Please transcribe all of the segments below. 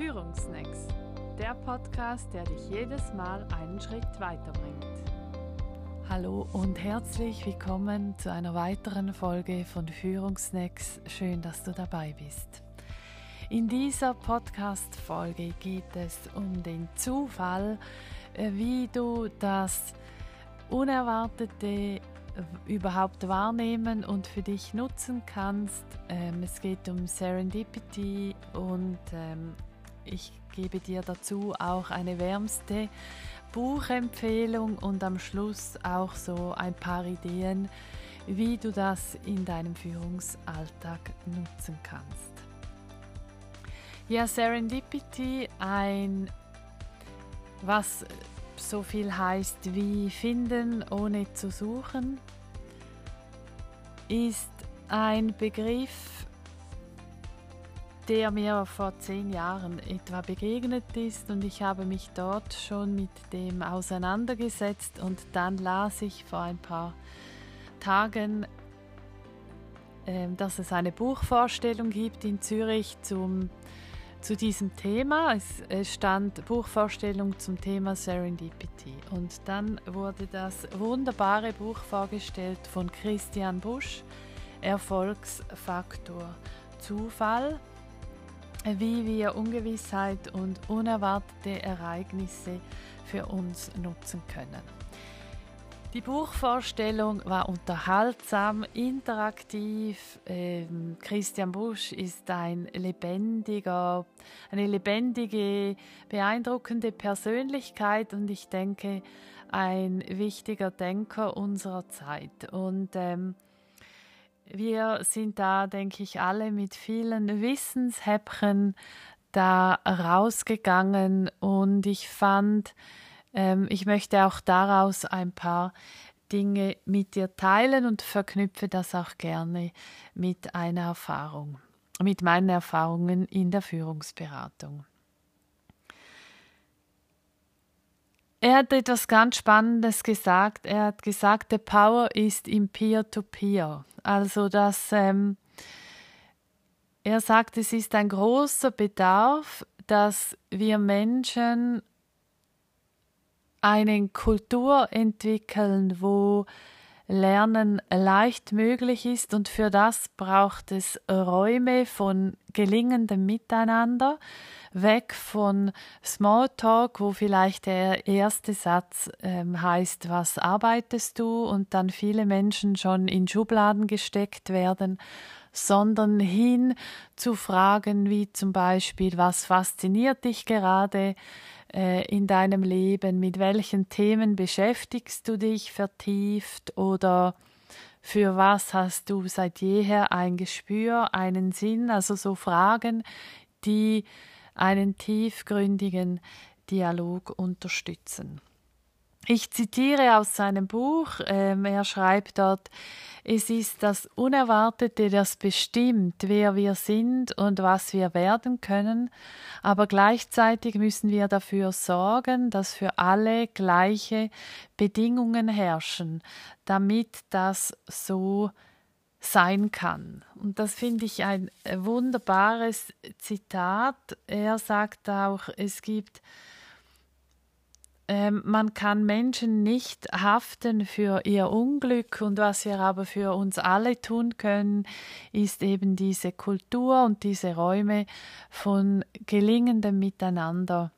Führungsnacks, der Podcast, der dich jedes Mal einen Schritt weiterbringt. Hallo und herzlich willkommen zu einer weiteren Folge von Führungsnacks. Schön, dass du dabei bist. In dieser Podcast-Folge geht es um den Zufall, äh, wie du das Unerwartete überhaupt wahrnehmen und für dich nutzen kannst. Ähm, es geht um Serendipity und ähm, ich gebe dir dazu auch eine wärmste Buchempfehlung und am Schluss auch so ein paar Ideen, wie du das in deinem Führungsalltag nutzen kannst. Ja, Serendipity, ein was so viel heißt wie finden ohne zu suchen, ist ein Begriff, der mir vor zehn Jahren etwa begegnet ist und ich habe mich dort schon mit dem auseinandergesetzt und dann las ich vor ein paar Tagen, äh, dass es eine Buchvorstellung gibt in Zürich zum zu diesem Thema. Es, stand Buchvorstellung zum Thema Serendipity. Und dann wurde das wunderbare Buch vorgestellt von Christian Busch, Erfolgsfaktor Zufall, wie wir Ungewissheit und unerwartete Ereignisse für uns nutzen können. Die Buchvorstellung war unterhaltsam, interaktiv. Ähm, Christian Busch ist ein lebendiger, eine lebendige, beeindruckende Persönlichkeit und ich denke ein wichtiger Denker unserer Zeit. Und ähm, wir sind da, denke ich, alle mit vielen Wissenshäppchen da rausgegangen und ich fand, ähm, ich möchte auch daraus ein paar Dinge mit dir teilen und verknüpfe das auch gerne mit einer Erfahrung, mit meinen Erfahrungen in der Führungsberatung. Er hat etwas ganz Spannendes gesagt. Er hat gesagt, the power ist im Peer-to-Peer. Also, dass ähm, er sagt, es ist ein großer Bedarf, dass wir Menschen eine Kultur entwickeln, wo Lernen leicht möglich ist und für das braucht es Räume von gelingendem Miteinander, weg von Smalltalk, wo vielleicht der erste Satz ähm, heißt, was arbeitest du? und dann viele Menschen schon in Schubladen gesteckt werden, sondern hin zu Fragen wie zum Beispiel, was fasziniert dich gerade, äh, in deinem Leben? Mit welchen Themen beschäftigst du dich vertieft oder für was hast du seit jeher ein Gespür, einen Sinn? Also so Fragen, die einen tiefgründigen Dialog unterstützen. Ich zitiere aus seinem Buch, ähm, er schreibt dort, es ist das Unerwartete, das bestimmt, wer wir sind und was wir werden können, aber gleichzeitig müssen wir dafür sorgen, dass für alle gleiche Bedingungen herrschen, damit das so sein kann. Und das finde ich ein wunderbares Zitat. Er sagt auch, es gibt ähm, man kann Menschen nicht haften für ihr Unglück und was wir aber für uns alle tun können, ist eben diese Kultur und diese Räume von gelingendem Miteinander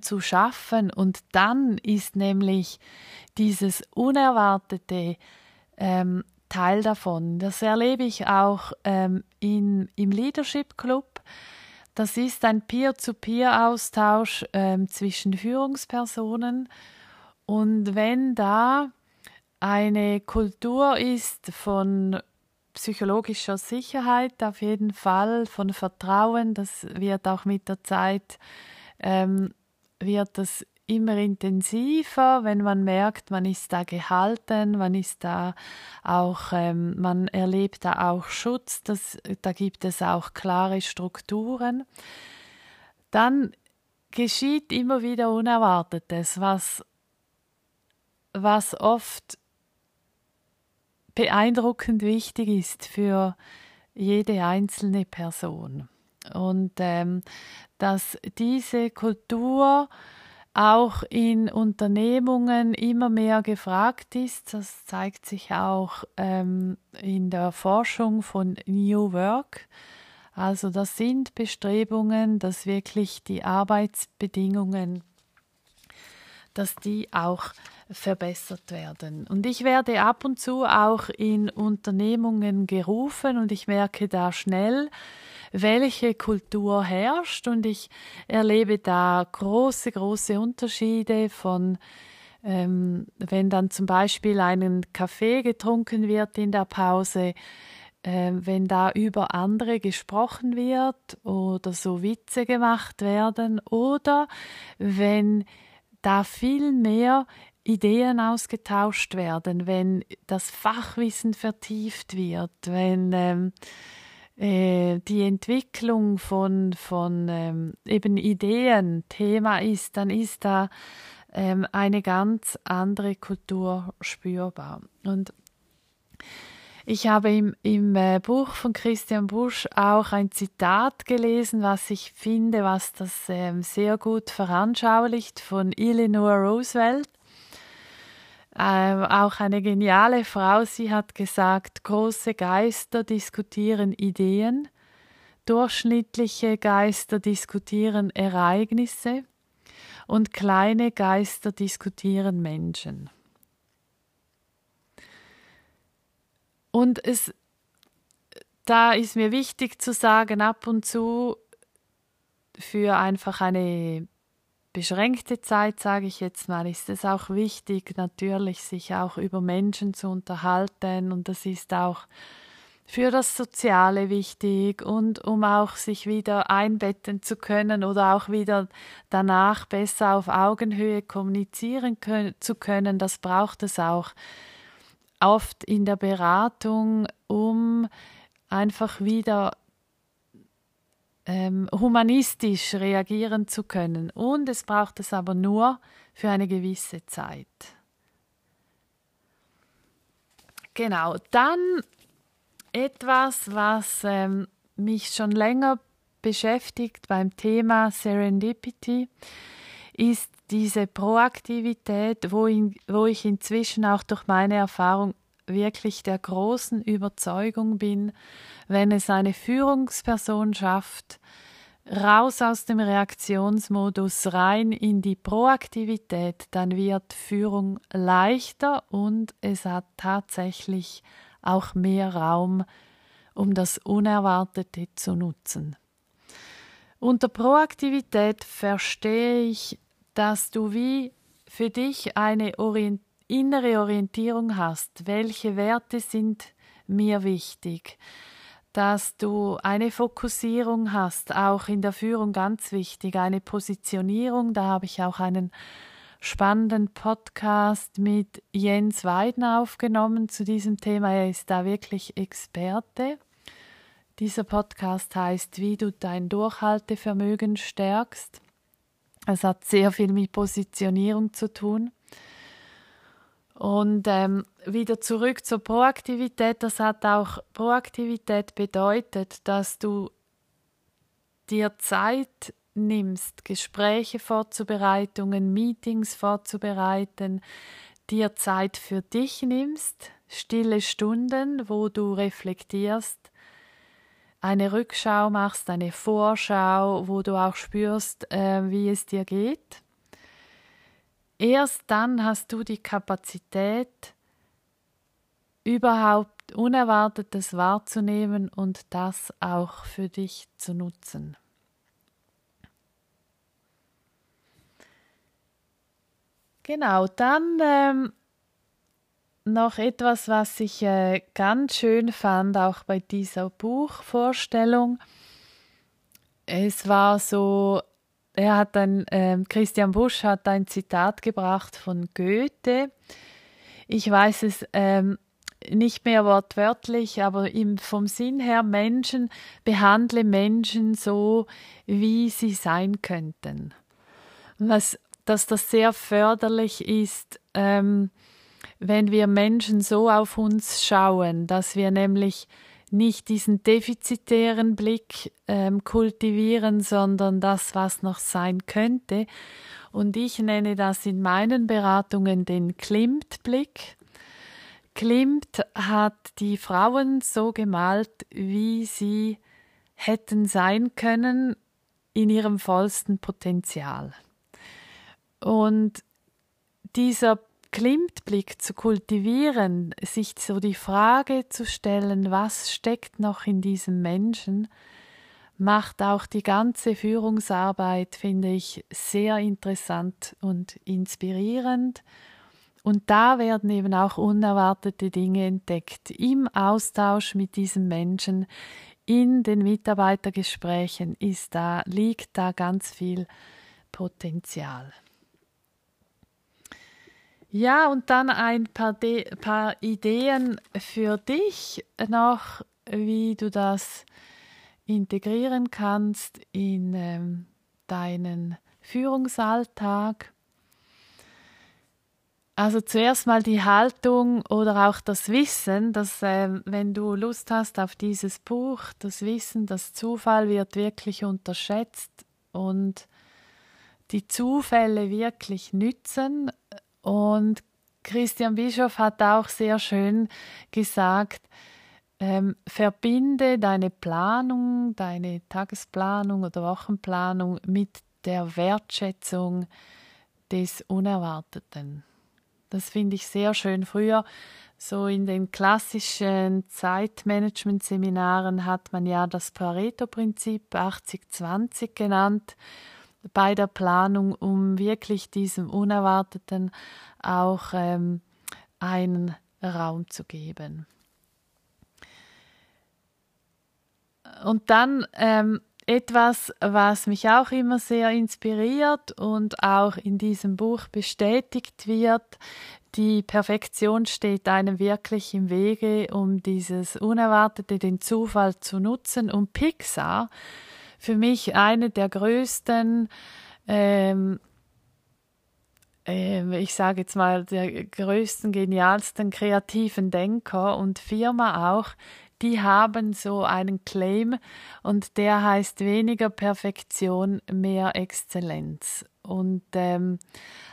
zu schaffen. Und dann ist nämlich dieses Unerwartete ähm, Teil davon. Das erlebe ich auch ähm, in, im Leadership Club das ist ein Peer-zu-Peer-Austausch ähm, zwischen Führungspersonen. Und wenn da eine Kultur ist von psychologischer Sicherheit, auf jeden Fall von Vertrauen, das wird auch mit der Zeit, ähm, wird das immer intensiver, wenn man merkt, man ist da gehalten, man ist da auch, ähm, man erlebt da auch Schutz, das, da gibt es auch klare Strukturen. Dann geschieht immer wieder Unerwartetes, was, was oft beeindruckend wichtig ist für jede einzelne Person. und ähm, dass diese Kultur auch in Unternehmungen immer mehr gefragt ist. Das zeigt sich auch ähm, in der Forschung von New Work. Also das sind Bestrebungen, dass wirklich die Arbeitsbedingungen, dass die auch verbessert werden. Und ich werde ab und zu auch in Unternehmungen gerufen und ich merke da schnell, welche Kultur herrscht. Und ich erlebe da große, große Unterschiede von ähm, wenn dann zum Beispiel einen Kaffee getrunken wird in der Pause, äh, wenn da über andere gesprochen wird oder so Witze gemacht werden oder wenn da viel mehr Ideen ausgetauscht werden, wenn das Fachwissen vertieft wird, wenn ähm, äh, die Entwicklung von, von ähm, eben Ideen Thema ist, dann ist da ähm, eine ganz andere Kultur spürbar. Und ich habe im, im äh, Buch von Christian Busch auch ein Zitat gelesen, was ich finde, was das ähm, sehr gut veranschaulicht von Eleanor Roosevelt. Ähm, auch eine geniale Frau, sie hat gesagt, große Geister diskutieren Ideen, durchschnittliche Geister diskutieren Ereignisse und kleine Geister diskutieren Menschen. Und es, da ist mir wichtig zu sagen, ab und zu für einfach eine beschränkte Zeit, sage ich jetzt mal, ist es auch wichtig, natürlich sich auch über Menschen zu unterhalten. Und das ist auch für das Soziale wichtig und um auch sich wieder einbetten zu können oder auch wieder danach besser auf Augenhöhe kommunizieren zu können, das braucht es auch oft in der Beratung, um einfach wieder ähm, humanistisch reagieren zu können. Und es braucht es aber nur für eine gewisse Zeit. Genau, dann etwas, was ähm, mich schon länger beschäftigt beim Thema Serendipity, ist diese Proaktivität, wo, in, wo ich inzwischen auch durch meine Erfahrung wirklich der großen Überzeugung bin, wenn es eine Führungsperson schafft, raus aus dem Reaktionsmodus rein in die Proaktivität, dann wird Führung leichter und es hat tatsächlich auch mehr Raum, um das Unerwartete zu nutzen. Unter Proaktivität verstehe ich dass du wie für dich eine Orient innere Orientierung hast. Welche Werte sind mir wichtig? Dass du eine Fokussierung hast, auch in der Führung ganz wichtig, eine Positionierung. Da habe ich auch einen spannenden Podcast mit Jens Weiden aufgenommen zu diesem Thema. Er ist da wirklich Experte. Dieser Podcast heißt, wie du dein Durchhaltevermögen stärkst. Es hat sehr viel mit Positionierung zu tun. Und ähm, wieder zurück zur Proaktivität. Das hat auch Proaktivität bedeutet, dass du dir Zeit nimmst, Gespräche vorzubereiten, Meetings vorzubereiten, dir Zeit für dich nimmst, stille Stunden, wo du reflektierst, eine Rückschau machst, eine Vorschau, wo du auch spürst, äh, wie es dir geht. Erst dann hast du die Kapazität, überhaupt Unerwartetes wahrzunehmen und das auch für dich zu nutzen. Genau, dann ähm, noch etwas, was ich äh, ganz schön fand, auch bei dieser Buchvorstellung. Es war so, er hat ein, äh, Christian Busch hat ein Zitat gebracht von Goethe. Ich weiß es ähm, nicht mehr wortwörtlich, aber im, vom Sinn her, Menschen, behandle Menschen so, wie sie sein könnten. Was, dass das sehr förderlich ist, ähm, wenn wir Menschen so auf uns schauen, dass wir nämlich nicht diesen defizitären Blick ähm, kultivieren, sondern das, was noch sein könnte. Und ich nenne das in meinen Beratungen den Klimt-Blick. Klimt hat die Frauen so gemalt, wie sie hätten sein können in ihrem vollsten Potenzial. Und dieser Klimtblick zu kultivieren, sich so die Frage zu stellen, was steckt noch in diesem Menschen, macht auch die ganze Führungsarbeit, finde ich, sehr interessant und inspirierend. Und da werden eben auch unerwartete Dinge entdeckt im Austausch mit diesem Menschen, in den Mitarbeitergesprächen ist da, liegt da ganz viel Potenzial. Ja, und dann ein paar, De paar Ideen für dich noch, wie du das integrieren kannst in ähm, deinen Führungsalltag. Also zuerst mal die Haltung oder auch das Wissen, dass äh, wenn du Lust hast auf dieses Buch, das Wissen, das Zufall wird wirklich unterschätzt und die Zufälle wirklich nützen und Christian Bischof hat auch sehr schön gesagt, ähm, verbinde deine Planung, deine Tagesplanung oder Wochenplanung mit der Wertschätzung des Unerwarteten. Das finde ich sehr schön. Früher, so in den klassischen Zeitmanagement-Seminaren, hat man ja das Pareto-Prinzip 80-20 genannt bei der Planung, um wirklich diesem Unerwarteten auch ähm, einen Raum zu geben. Und dann ähm, etwas, was mich auch immer sehr inspiriert und auch in diesem Buch bestätigt wird, die Perfektion steht einem wirklich im Wege, um dieses Unerwartete, den Zufall zu nutzen. Und Pixar für mich eine der größten, ähm, äh, ich sage jetzt mal, der größten, genialsten kreativen Denker und Firma auch, die haben so einen Claim und der heißt weniger Perfektion, mehr Exzellenz. Und ähm,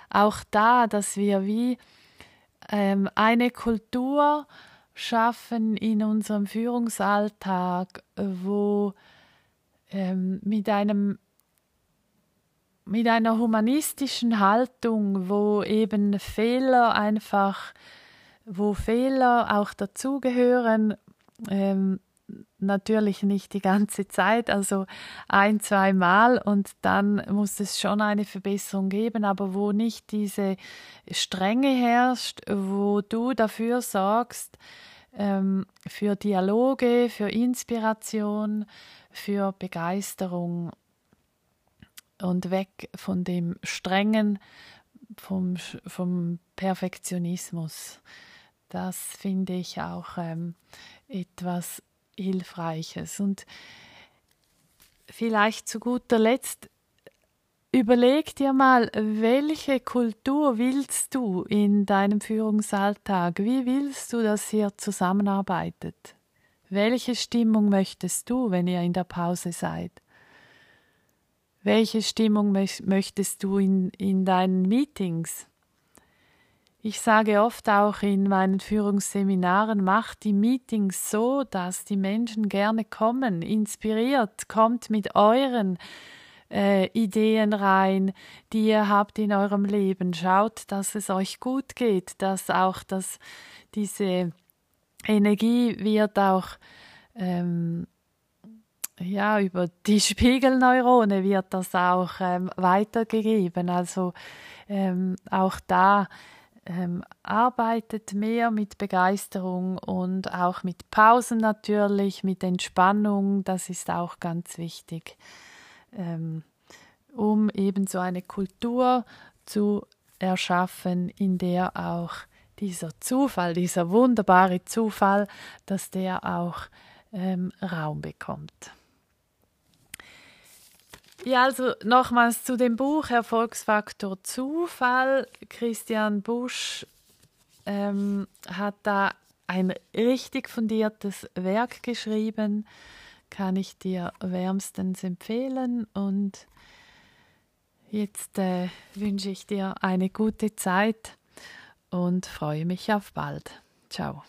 auch da, dass wir wie ähm, eine Kultur schaffen in unserem Führungsalltag, wo ähm, mit einem mit einer humanistischen Haltung, wo eben Fehler einfach, wo Fehler auch dazugehören, ähm, natürlich nicht die ganze Zeit, also ein, zwei Mal und dann muss es schon eine Verbesserung geben, aber wo nicht diese Strenge herrscht, wo du dafür sorgst, ähm, für Dialoge, für Inspiration, für Begeisterung und weg von dem strengen, vom, vom Perfektionismus. Das finde ich auch ähm, etwas Hilfreiches. Und vielleicht zu guter Letzt Überleg dir mal, welche Kultur willst du in deinem Führungsalltag? Wie willst du, dass ihr zusammenarbeitet? Welche Stimmung möchtest du, wenn ihr in der Pause seid? Welche Stimmung möchtest du in, in deinen Meetings? Ich sage oft auch in meinen Führungsseminaren, macht die Meetings so, dass die Menschen gerne kommen, inspiriert, kommt mit euren äh, Ideen rein, die ihr habt in eurem Leben. Schaut, dass es euch gut geht, dass auch das, diese Energie wird auch ähm, ja, über die Spiegelneurone wird das auch ähm, weitergegeben. Also ähm, auch da ähm, arbeitet mehr mit Begeisterung und auch mit Pausen natürlich, mit Entspannung. Das ist auch ganz wichtig ähm, um eben so eine Kultur zu erschaffen, in der auch dieser Zufall, dieser wunderbare Zufall, dass der auch ähm, Raum bekommt. Ja, also nochmals zu dem Buch Erfolgsfaktor Zufall. Christian Busch ähm, hat da ein richtig fundiertes Werk geschrieben, kann ich dir wärmstens empfehlen und jetzt äh, wünsche ich dir eine gute Zeit und freue mich auf bald. Ciao.